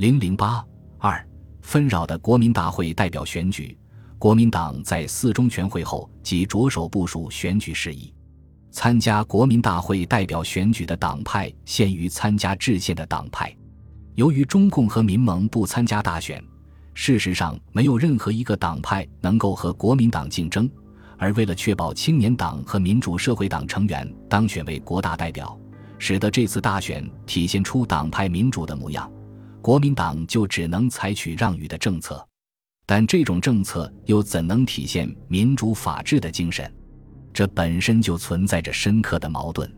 零零八二纷扰的国民大会代表选举。国民党在四中全会后即着手部署选举事宜。参加国民大会代表选举的党派限于参加制宪的党派。由于中共和民盟不参加大选，事实上没有任何一个党派能够和国民党竞争。而为了确保青年党和民主社会党成员当选为国大代表，使得这次大选体现出党派民主的模样，国民党就只能采取让与的政策。但这种政策又怎能体现民主法治的精神？这本身就存在着深刻的矛盾。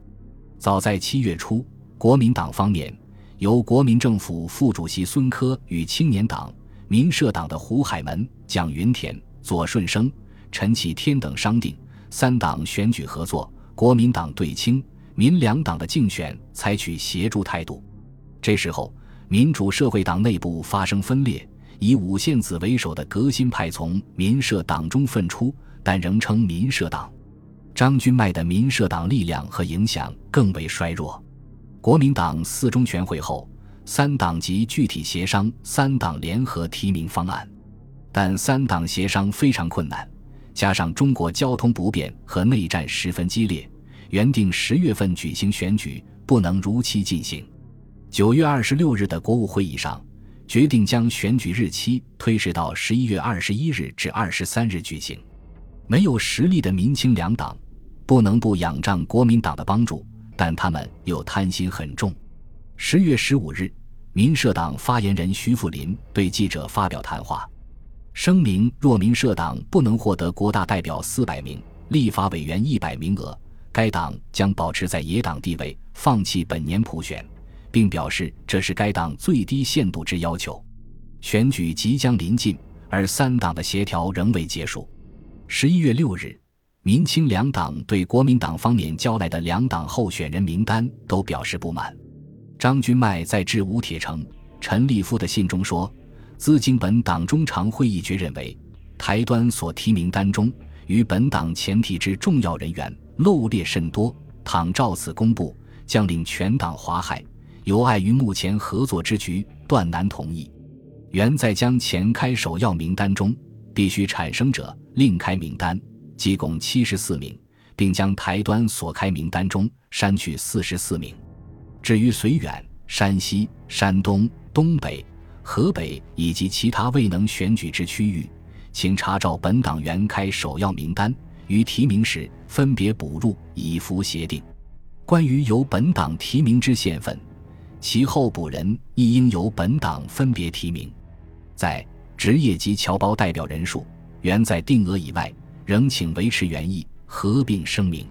早在七月初，国民党方面由国民政府副主席孙科与青年党、民社党的胡海门、蒋云田、左顺生。陈启天等商定三党选举合作，国民党对清民两党的竞选采取协助态度。这时候，民主社会党内部发生分裂，以五线子为首的革新派从民社党中分出，但仍称民社党。张君迈的民社党力量和影响更为衰弱。国民党四中全会后，三党即具体协商三党联合提名方案，但三党协商非常困难。加上中国交通不便和内战十分激烈，原定十月份举行选举不能如期进行。九月二十六日的国务会议上，决定将选举日期推迟到十一月二十一日至二十三日举行。没有实力的民青两党不能不仰仗国民党的帮助，但他们又贪心很重。十月十五日，民社党发言人徐富林对记者发表谈话。声明：若民社党不能获得国大代表四百名、立法委员一百名额，该党将保持在野党地位，放弃本年普选，并表示这是该党最低限度之要求。选举即将临近，而三党的协调仍未结束。十一月六日，民青两党对国民党方面交来的两党候选人名单都表示不满。张君迈在致吴铁城、陈立夫的信中说。资经本党中常会议决认为，台端所提名单中与本党前提之重要人员漏列甚多，倘照此公布，将令全党华海。有碍于目前合作之局，断难同意。原在将前开首要名单中必须产生者另开名单，即共七十四名，并将台端所开名单中删去四十四名。至于绥远、山西、山东、东北。河北以及其他未能选举之区域，请查找本党原开首要名单，于提名时分别补入，以符协定。关于由本党提名之县份，其候补人亦应由本党分别提名。在职业及侨胞代表人数原在定额以外，仍请维持原意，合并声明。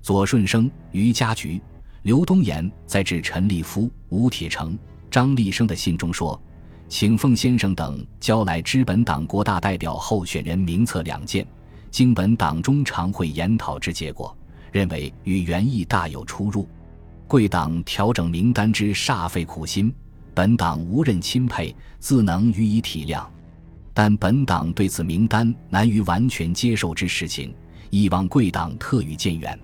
左顺生、于家菊、刘东岩在致陈立夫、吴铁城、张立生的信中说。请凤先生等交来知本党国大代表候选人名册两件，经本党中常会研讨之结果，认为与原意大有出入。贵党调整名单之煞费苦心，本党无任钦佩，自能予以体谅。但本党对此名单难于完全接受之实情，亦望贵党特予见援。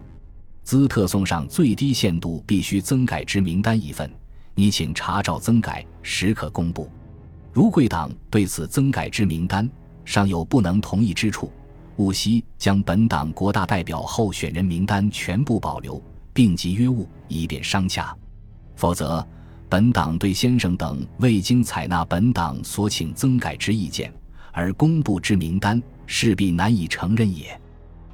兹特送上最低限度必须增改之名单一份，你请查找增改，时可公布。如贵党对此增改之名单尚有不能同意之处，务希将本党国大代表候选人名单全部保留，并集约务，以便商洽。否则，本党对先生等未经采纳本党所请增改之意见而公布之名单，势必难以承认也。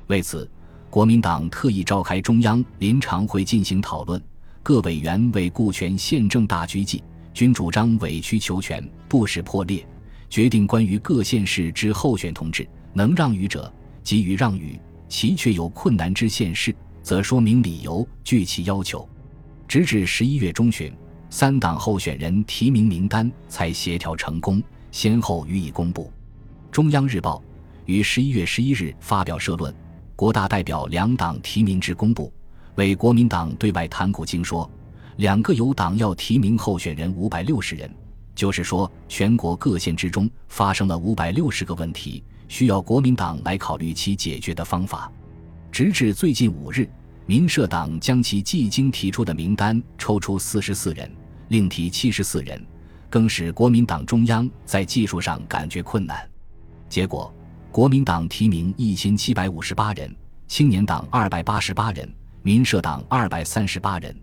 为此，国民党特意召开中央临常会进行讨论，各委员为顾全宪政大局计。均主张委曲求全，不使破裂。决定关于各县市之候选同志能让与者，给予让与；其确有困难之县市，则说明理由，据其要求。直至十一月中旬，三党候选人提名名单才协调成功，先后予以公布。中央日报于十一月十一日发表社论：国大代表两党提名之公布，为国民党对外谈苦经说。两个有党要提名候选人五百六十人，就是说，全国各县之中发生了五百六十个问题，需要国民党来考虑其解决的方法。直至最近五日，民社党将其既经提出的名单抽出四十四人，另提七十四人，更使国民党中央在技术上感觉困难。结果，国民党提名一千七百五十八人，青年党二百八十八人，民社党二百三十八人。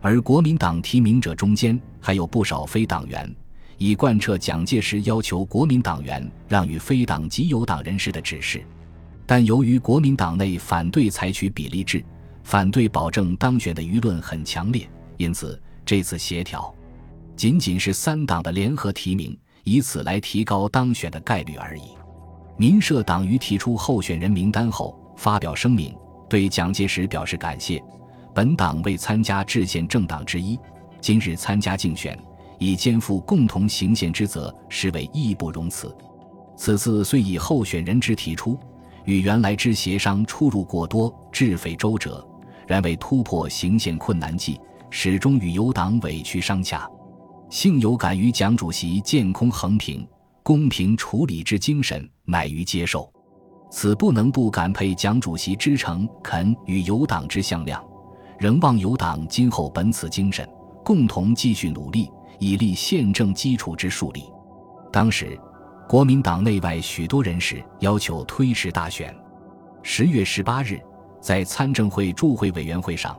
而国民党提名者中间还有不少非党员，以贯彻蒋介石要求国民党员让与非党及有党人士的指示。但由于国民党内反对采取比例制，反对保证当选的舆论很强烈，因此这次协调仅仅是三党的联合提名，以此来提高当选的概率而已。民社党于提出候选人名单后，发表声明，对蒋介石表示感谢。本党为参加制宪政党之一，今日参加竞选，以肩负共同行宪之责，实为义不容辞。此次虽以候选人之提出，与原来之协商出入过多，志非周折，然为突破行宪困难计，始终与友党委屈商洽，幸有感于蒋主席建空横平、公平处理之精神，乃于接受。此不能不感佩蒋主席之诚恳与友党之向量。仍望友党今后本此精神，共同继续努力，以立宪政基础之树立。当时，国民党内外许多人士要求推迟大选。十月十八日，在参政会驻会委员会上，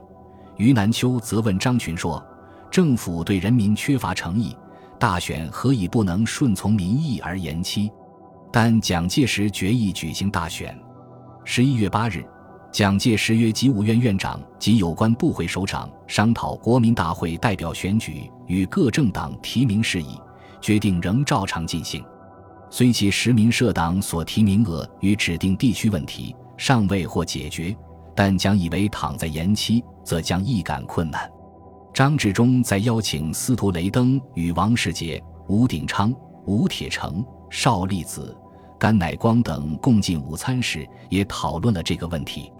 于南秋责问张群说：“政府对人民缺乏诚意，大选何以不能顺从民意而延期？”但蒋介石决意举行大选。十一月八日。蒋介石约集务院院长及有关部会首长商讨国民大会代表选举与各政党提名事宜，决定仍照常进行。虽其实民社党所提名额与指定地区问题尚未获解决，但蒋以为躺在延期，则将易感困难。张治中在邀请司徒雷登与王世杰、吴鼎昌、吴铁城、邵力子、甘乃光等共进午餐时，也讨论了这个问题。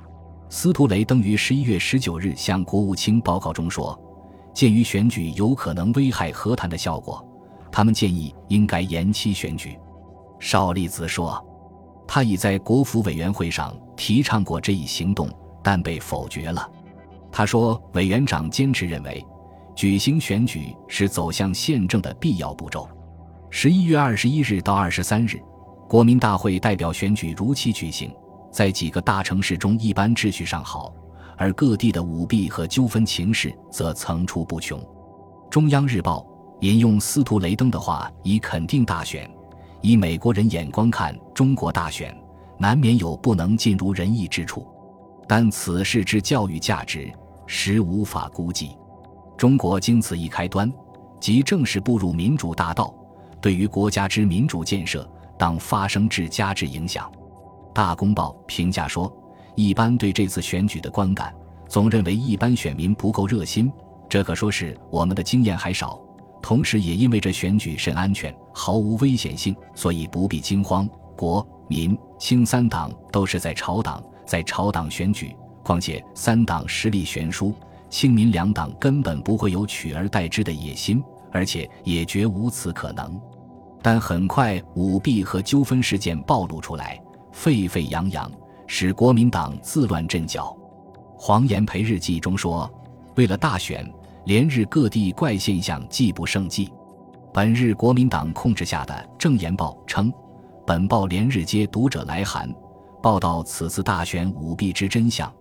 司徒雷登于十一月十九日向国务卿报告中说：“鉴于选举有可能危害和谈的效果，他们建议应该延期选举。”邵力子说：“他已在国府委员会上提倡过这一行动，但被否决了。”他说：“委员长坚持认为，举行选举是走向宪政的必要步骤。”十一月二十一日到二十三日，国民大会代表选举如期举行。在几个大城市中，一般秩序尚好，而各地的舞弊和纠纷情势则层出不穷。中央日报引用司徒雷登的话，以肯定大选。以美国人眼光看中国大选，难免有不能尽如人意之处，但此事之教育价值，实无法估计。中国经此一开端，即正式步入民主大道，对于国家之民主建设，当发生至佳之影响。大公报评价说，一般对这次选举的观感，总认为一般选民不够热心，这可说是我们的经验还少。同时，也因为这选举甚安全，毫无危险性，所以不必惊慌。国民清三党都是在朝党，在朝党选举，况且三党实力悬殊，清民两党根本不会有取而代之的野心，而且也绝无此可能。但很快，舞弊和纠纷事件暴露出来。沸沸扬扬，使国民党自乱阵脚。黄炎培日记中说：“为了大选，连日各地怪现象既不胜计。”本日国民党控制下的《正言报》称，本报连日接读者来函，报道此次大选舞弊之真相，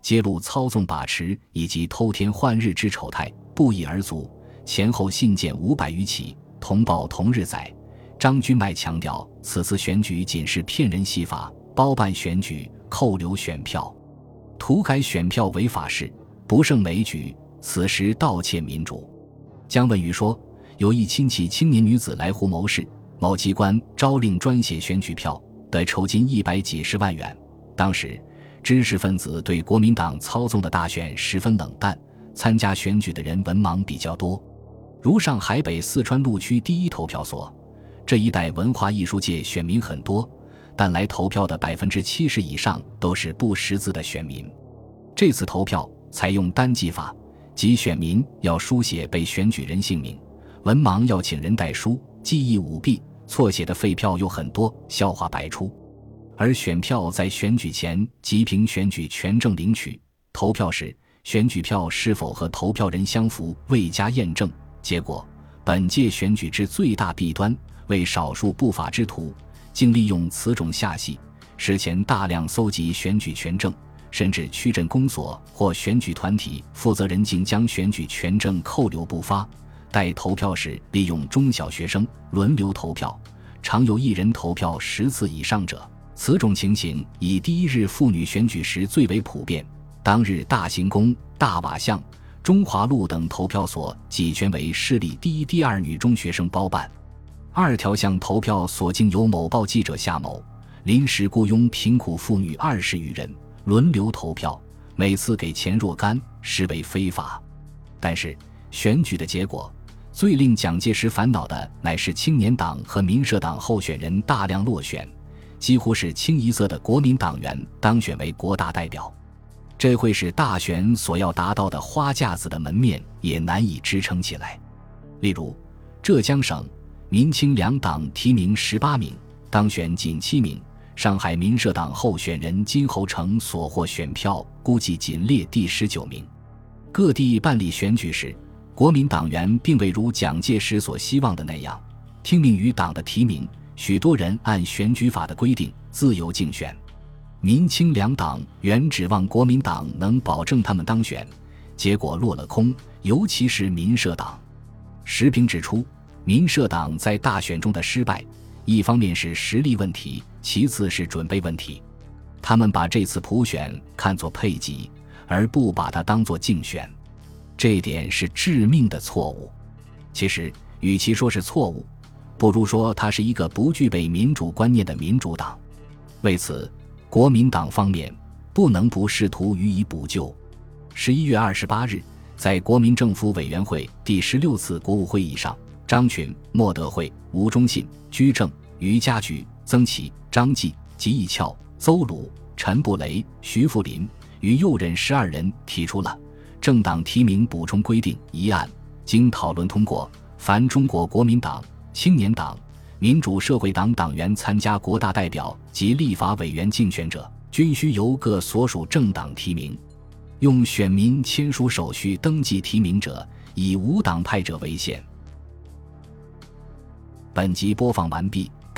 揭露操纵把持以及偷天换日之丑态，不一而足。前后信件五百余起。同报同日载。张君迈强调，此次选举仅是骗人戏法，包办选举，扣留选票，涂改选票违法事，不胜枚举。此时盗窃民主。姜文宇说，有一亲戚青年女子来沪谋事，某机关招令专写选举票，得酬金一百几十万元。当时知识分子对国民党操纵的大选十分冷淡，参加选举的人文盲比较多，如上海北四川路区第一投票所。这一带文化艺术界选民很多，但来投票的百分之七十以上都是不识字的选民。这次投票采用单记法，即选民要书写被选举人姓名，文盲要请人代书，记忆舞弊，错写的废票又很多，笑话百出。而选票在选举前即凭选举权证领取，投票时选举票是否和投票人相符未加验证，结果。本届选举之最大弊端，为少数不法之徒，竟利用此种下戏，事前大量搜集选举权证，甚至区镇公所或选举团体负责人竟将选举权证扣留不发。待投票时，利用中小学生轮流投票，常有一人投票十次以上者。此种情形以第一日妇女选举时最为普遍。当日大行宫、大瓦巷、中华路等投票所几全为市里第一、第二女中学生包办。二条巷投票所竟由某报记者夏某临时雇佣贫苦妇女二十余人轮流投票，每次给钱若干，实为非法。但是选举的结果。最令蒋介石烦恼的乃是青年党和民社党候选人大量落选，几乎是清一色的国民党员当选为国大代表，这会使大选所要达到的花架子的门面也难以支撑起来。例如，浙江省民青两党提名十八名，当选仅七名；上海民社党候选人金侯成所获选票估计仅列第十九名。各地办理选举时。国民党员并未如蒋介石所希望的那样听命于党的提名，许多人按选举法的规定自由竞选。民清两党原指望国民党能保证他们当选，结果落了空。尤其是民社党，时评指出，民社党在大选中的失败，一方面是实力问题，其次是准备问题。他们把这次普选看作配给，而不把它当作竞选。这点是致命的错误。其实，与其说是错误，不如说它是一个不具备民主观念的民主党。为此，国民党方面不能不试图予以补救。十一月二十八日，在国民政府委员会第十六次国务会议上，张群、莫德惠、吴忠信、居正、于家驹、曾琦、张继、吉义翘、邹鲁、陈布雷、徐福林与右任十二人提出了。政党提名补充规定一案经讨论通过，凡中国国民党、青年党、民主社会党党员参加国大代表及立法委员竞选者，均需由各所属政党提名。用选民签署手续登记提名者，以无党派者为限。本集播放完毕，